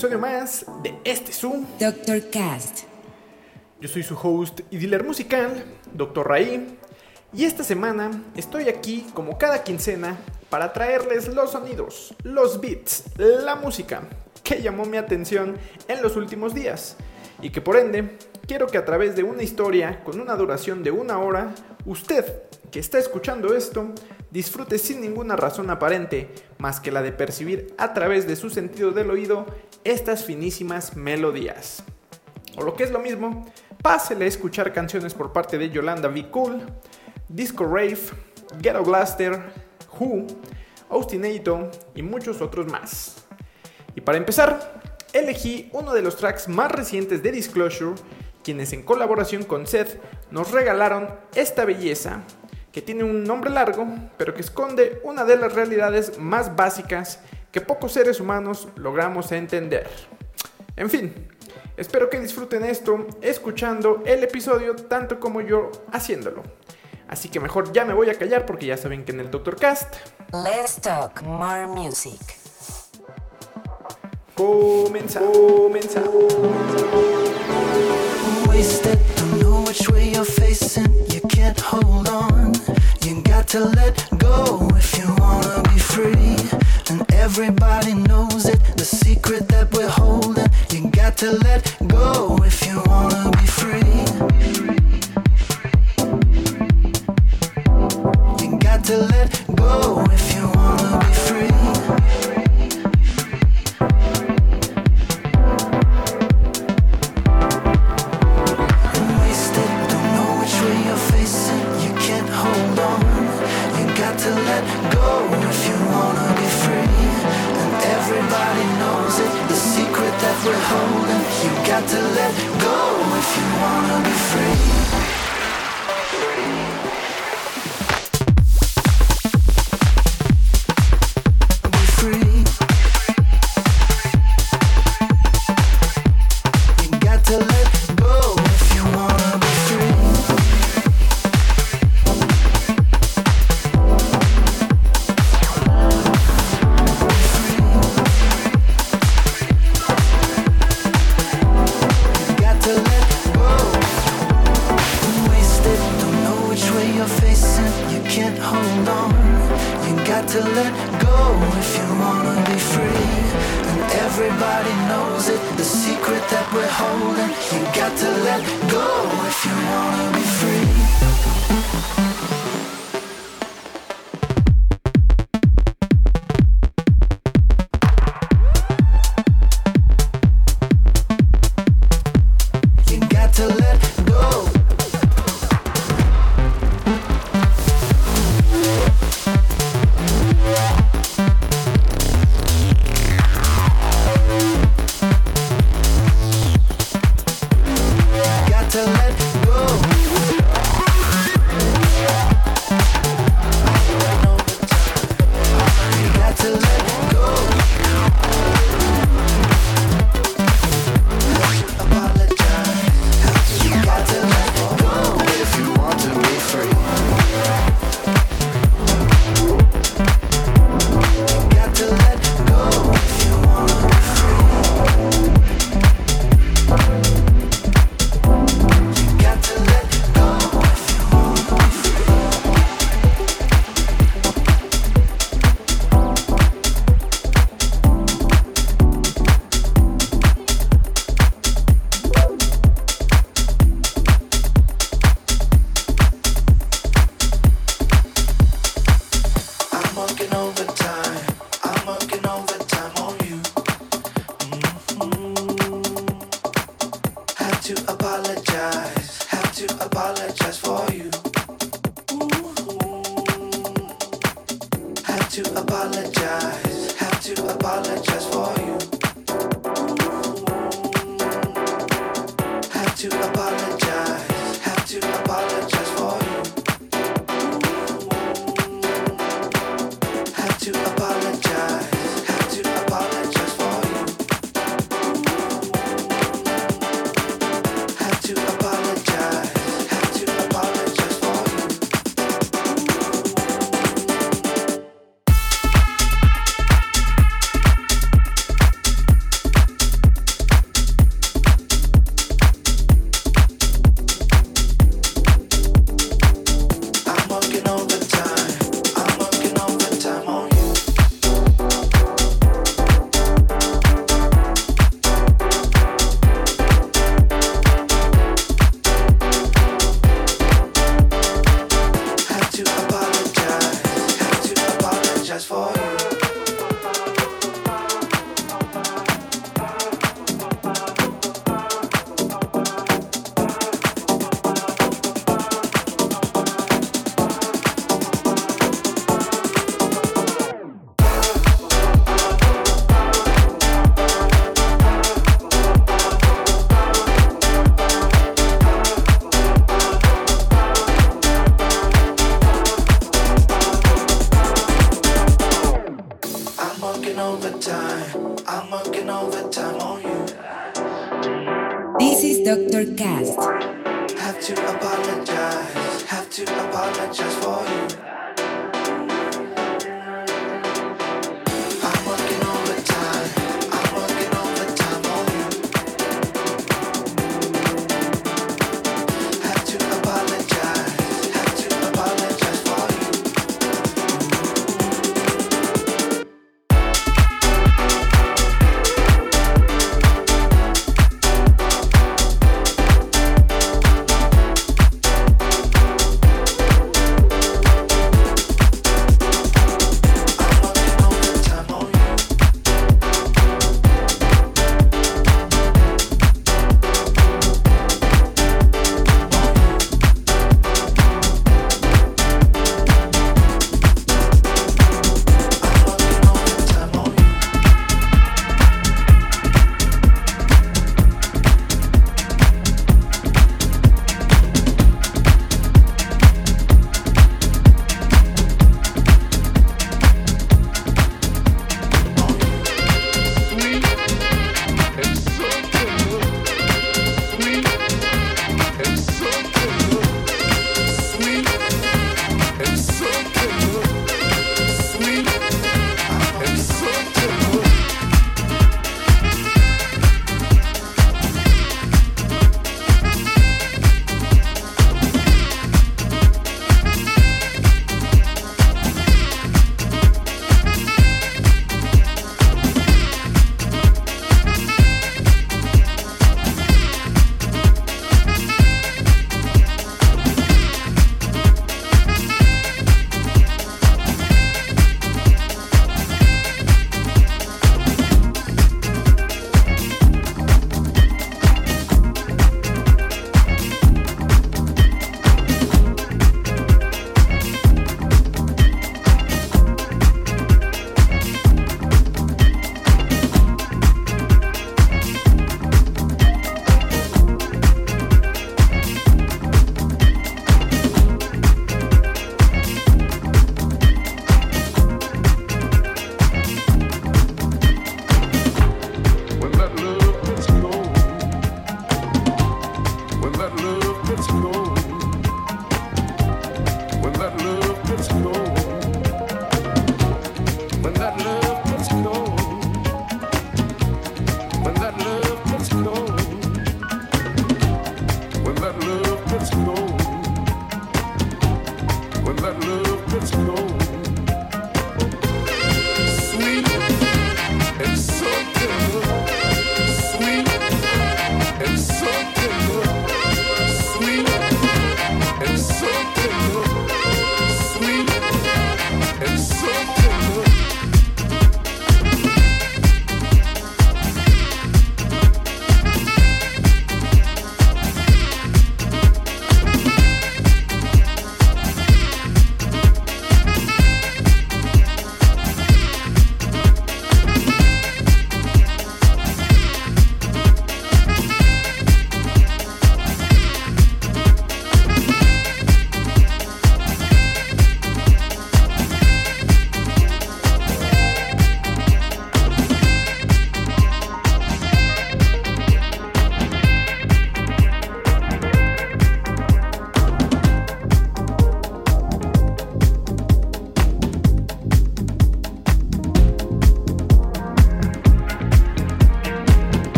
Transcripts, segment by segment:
Episodio más de este Zoom. Dr. Cast. Yo soy su host y dealer musical, Dr. Raí, y esta semana estoy aquí como cada quincena para traerles los sonidos, los beats, la música que llamó mi atención en los últimos días y que por ende quiero que a través de una historia con una duración de una hora, usted que está escuchando esto disfrute sin ninguna razón aparente más que la de percibir a través de su sentido del oído estas finísimas melodías. O lo que es lo mismo, pásele a escuchar canciones por parte de Yolanda V. Cool, Disco Rave, Ghetto Blaster, Who, Austinato y muchos otros más. Y para empezar, elegí uno de los tracks más recientes de Disclosure, quienes en colaboración con Seth nos regalaron esta belleza que tiene un nombre largo, pero que esconde una de las realidades más básicas que pocos seres humanos logramos entender. En fin, espero que disfruten esto escuchando el episodio tanto como yo haciéndolo. Así que mejor ya me voy a callar porque ya saben que en el Doctor Cast Let's talk more music. comienza, comienza.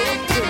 cook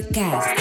Dr.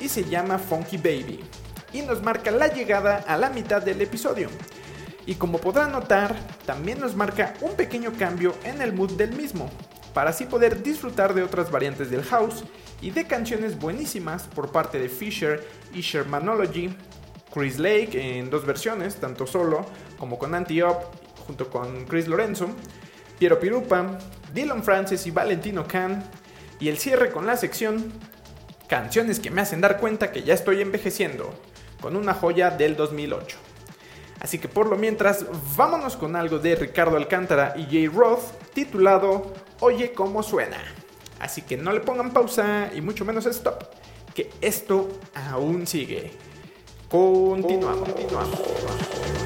Y se llama Funky Baby. Y nos marca la llegada a la mitad del episodio. Y como podrán notar, también nos marca un pequeño cambio en el mood del mismo, para así poder disfrutar de otras variantes del house y de canciones buenísimas por parte de Fisher y Shermanology, Chris Lake en dos versiones, tanto solo como con Anti-Up junto con Chris Lorenzo, Piero Pirupa, Dylan Francis y Valentino Khan, y el cierre con la sección Canciones que me hacen dar cuenta que ya estoy envejeciendo, con una joya del 2008. Así que por lo mientras, vámonos con algo de Ricardo Alcántara y Jay Roth titulado Oye cómo suena. Así que no le pongan pausa y mucho menos stop, que esto aún sigue. Continuamos, continuamos.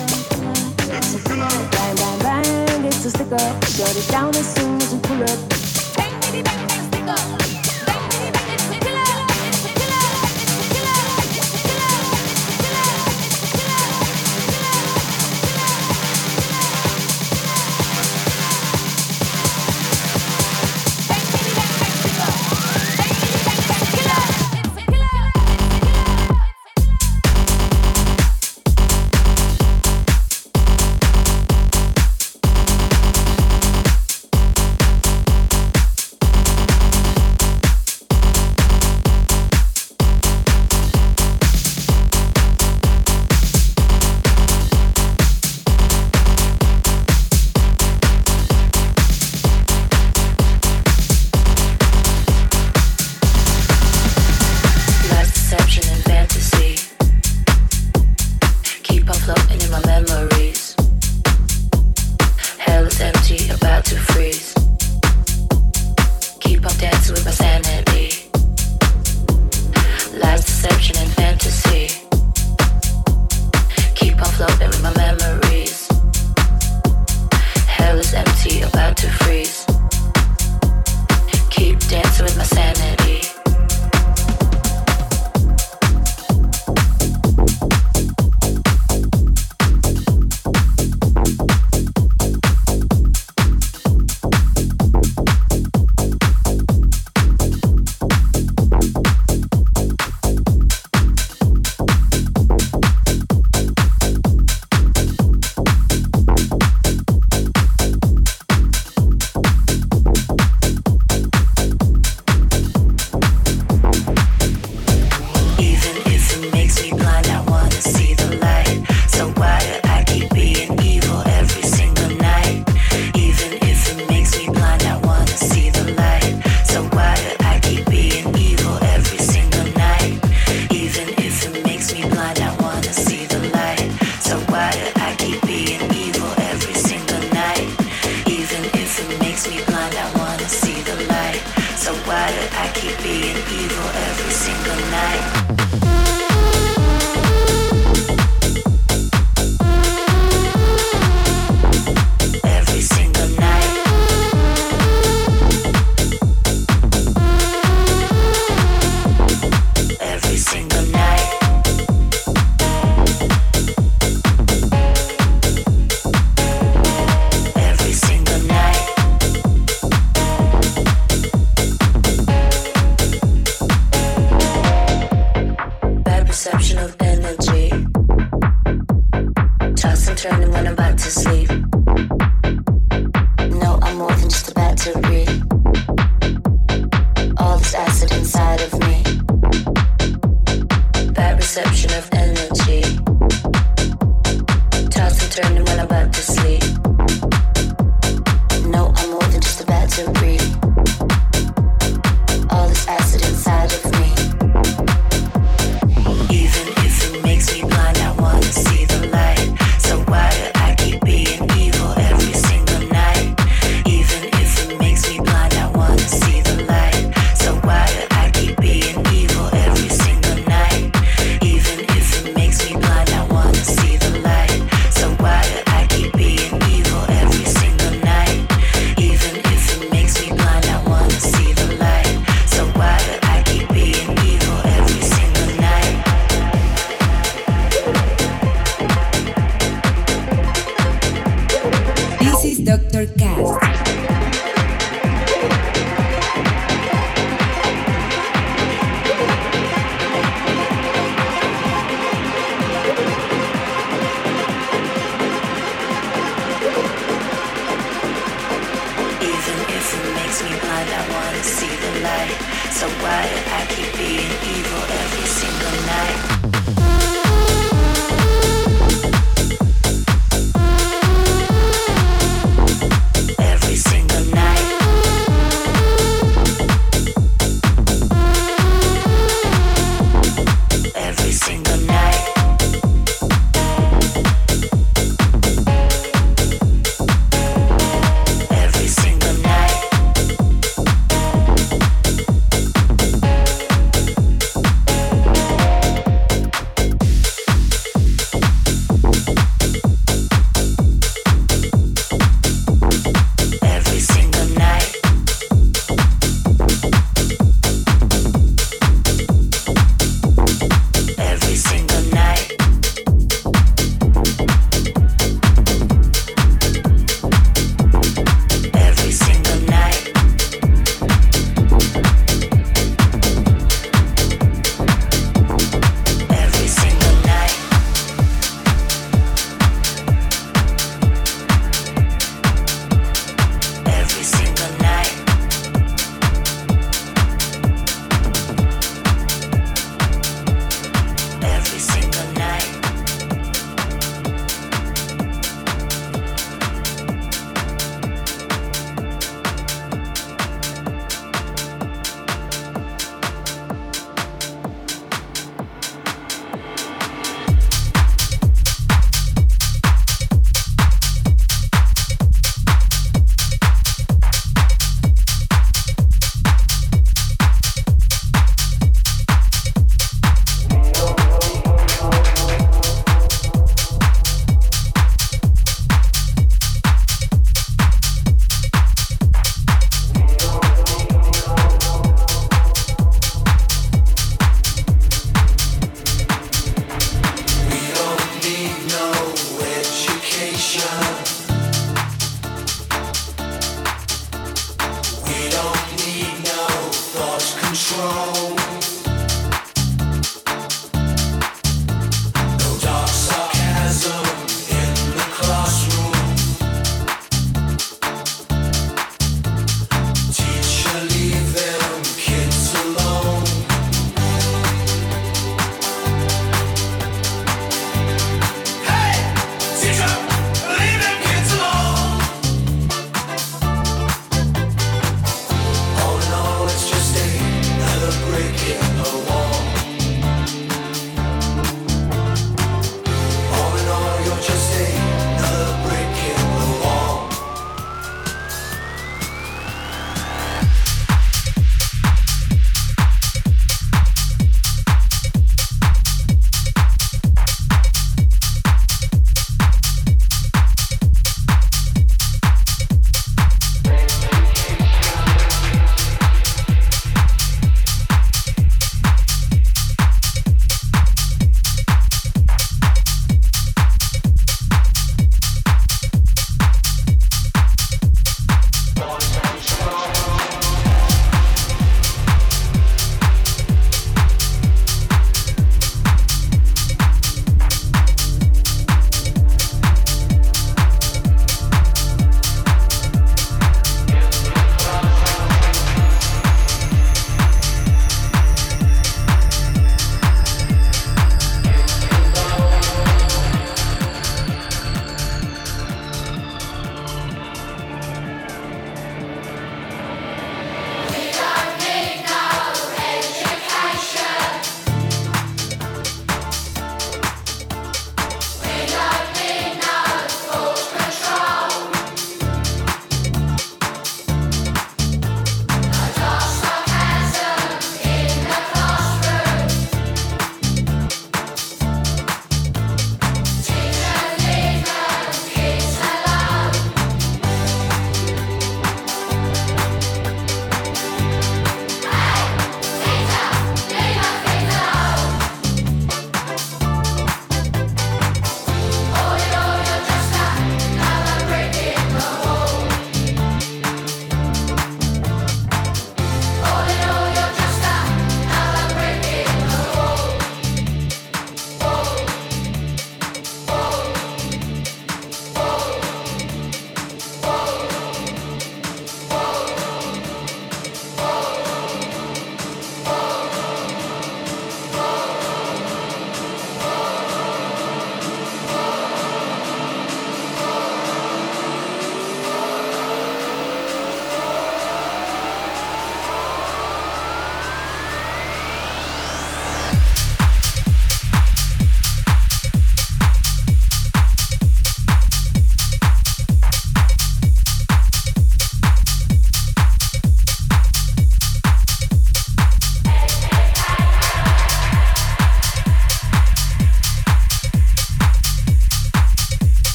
Bang, bang, bang, it's a stick up. Shut it down as soon as we pull up. Bang, bang, bang, stick up.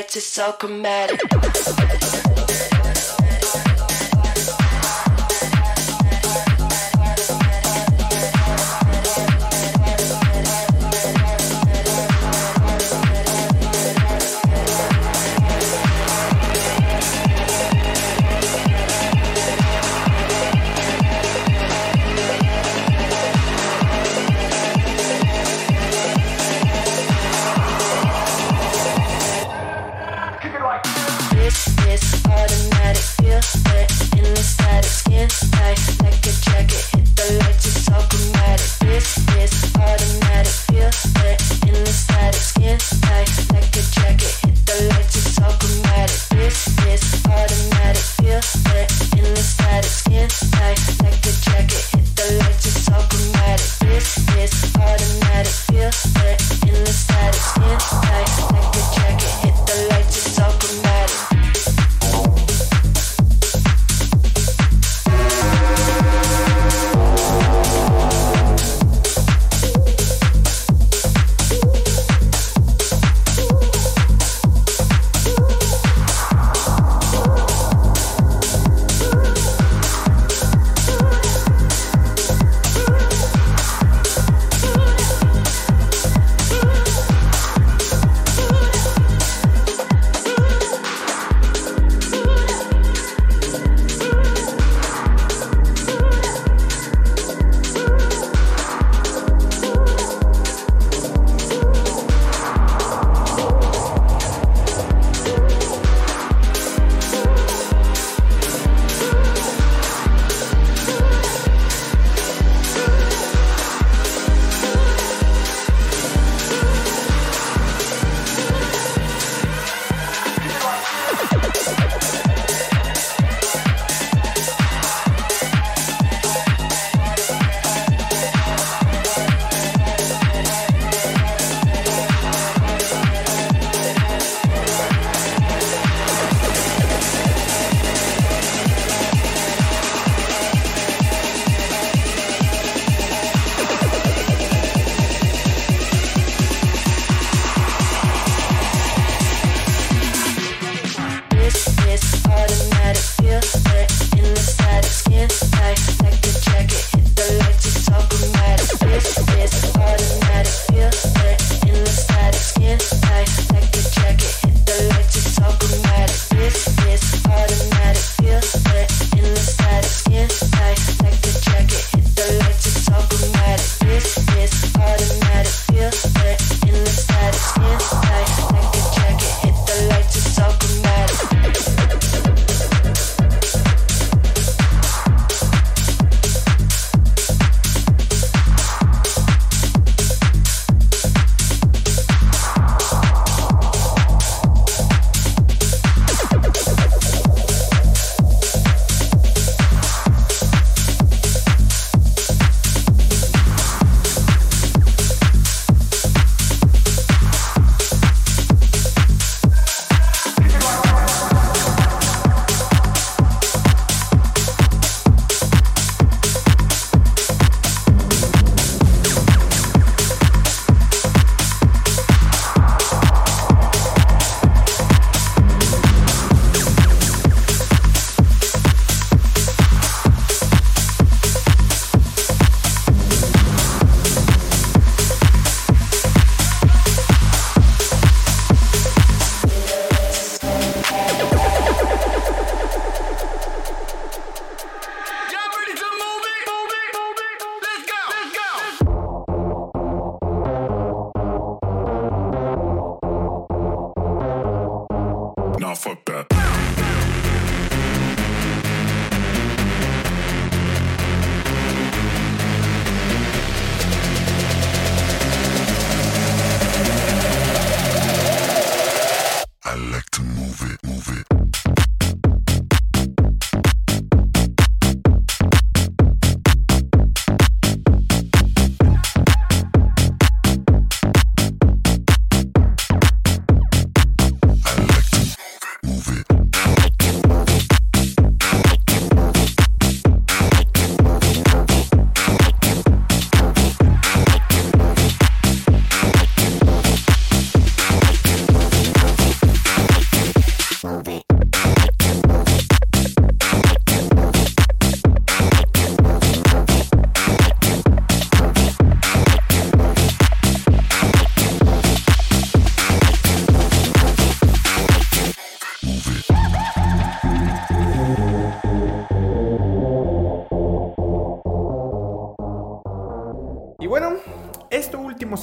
Lights, it's all chromatic.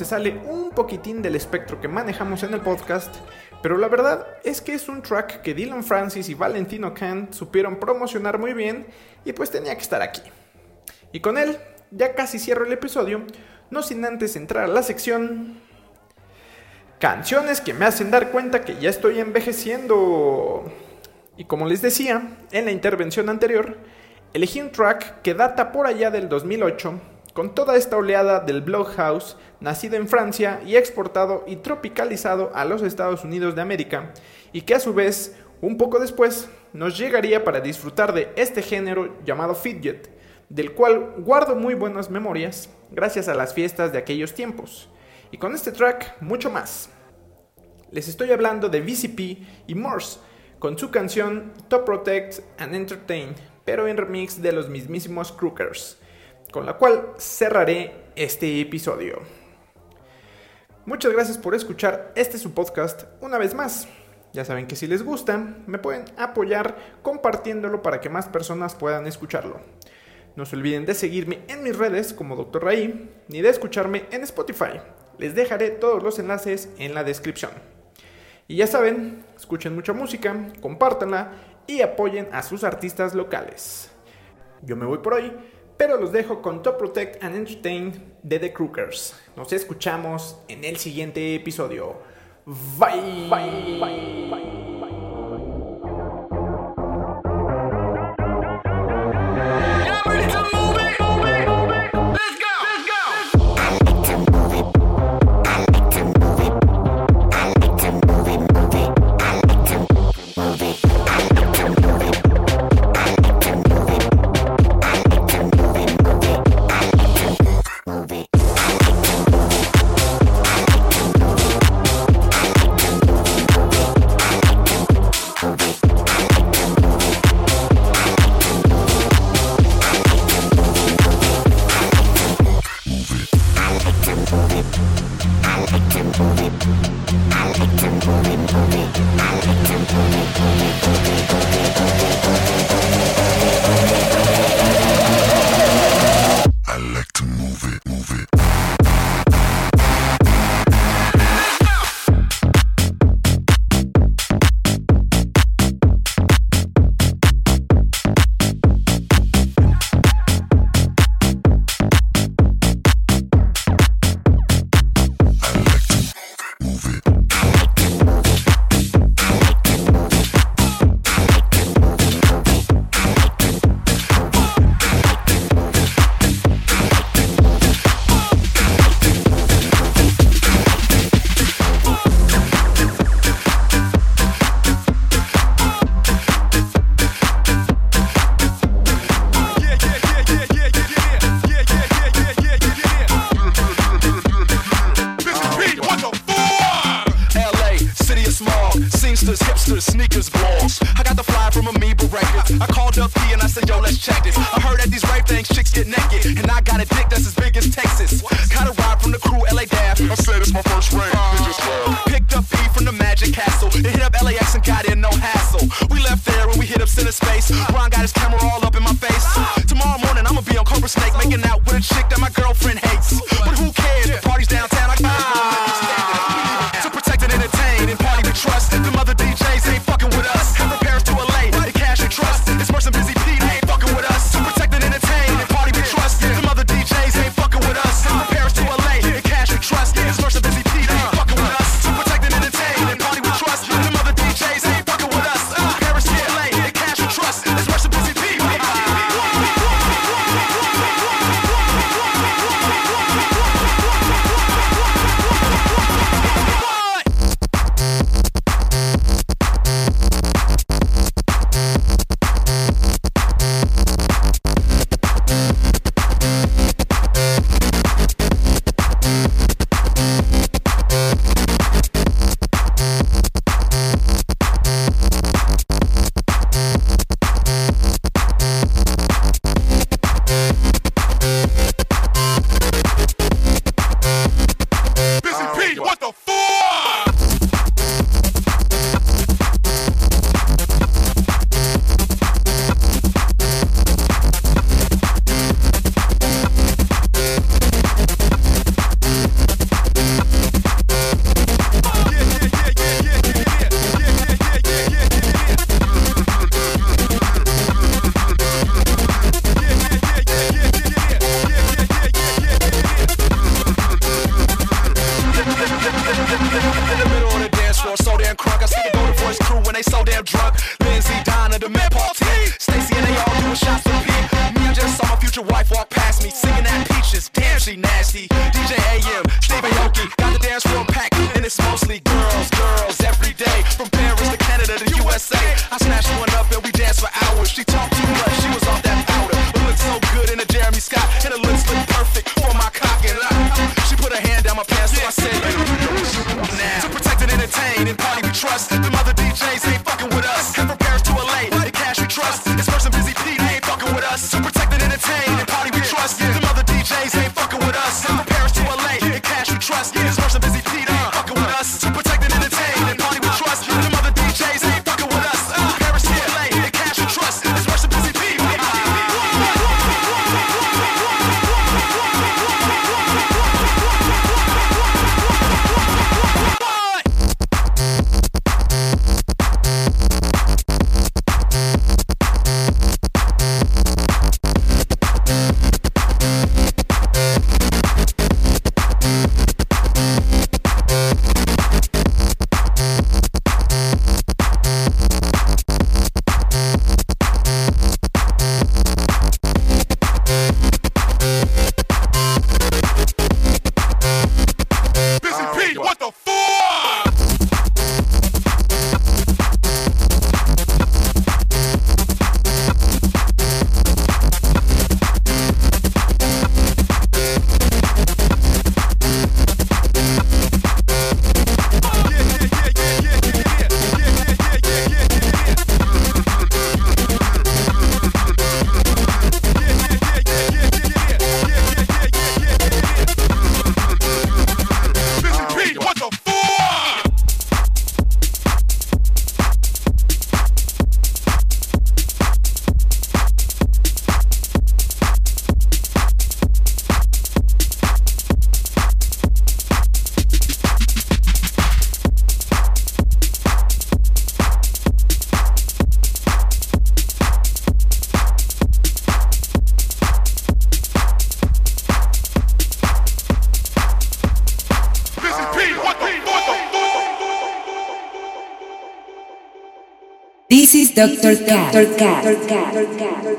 Sale un poquitín del espectro que manejamos en el podcast, pero la verdad es que es un track que Dylan Francis y Valentino Kant supieron promocionar muy bien y pues tenía que estar aquí. Y con él, ya casi cierro el episodio, no sin antes entrar a la sección Canciones que me hacen dar cuenta que ya estoy envejeciendo. Y como les decía en la intervención anterior, elegí un track que data por allá del 2008, con toda esta oleada del House, nacido en Francia y exportado y tropicalizado a los Estados Unidos de América, y que a su vez, un poco después, nos llegaría para disfrutar de este género llamado Fidget, del cual guardo muy buenas memorias gracias a las fiestas de aquellos tiempos. Y con este track, mucho más. Les estoy hablando de VCP y Morse, con su canción Top Protect and Entertain, pero en remix de los mismísimos Crookers, con la cual cerraré este episodio. Muchas gracias por escuchar este su podcast una vez más. Ya saben que si les gusta, me pueden apoyar compartiéndolo para que más personas puedan escucharlo. No se olviden de seguirme en mis redes como Dr. Raí, ni de escucharme en Spotify. Les dejaré todos los enlaces en la descripción. Y ya saben, escuchen mucha música, compártanla y apoyen a sus artistas locales. Yo me voy por hoy, pero los dejo con Top Protect and Entertain de The Crookers. Nos escuchamos en el siguiente episodio. Bye. bye, bye, bye. Dr. Cat. Dr. Cat. Dr. Cat. Dr. Cat.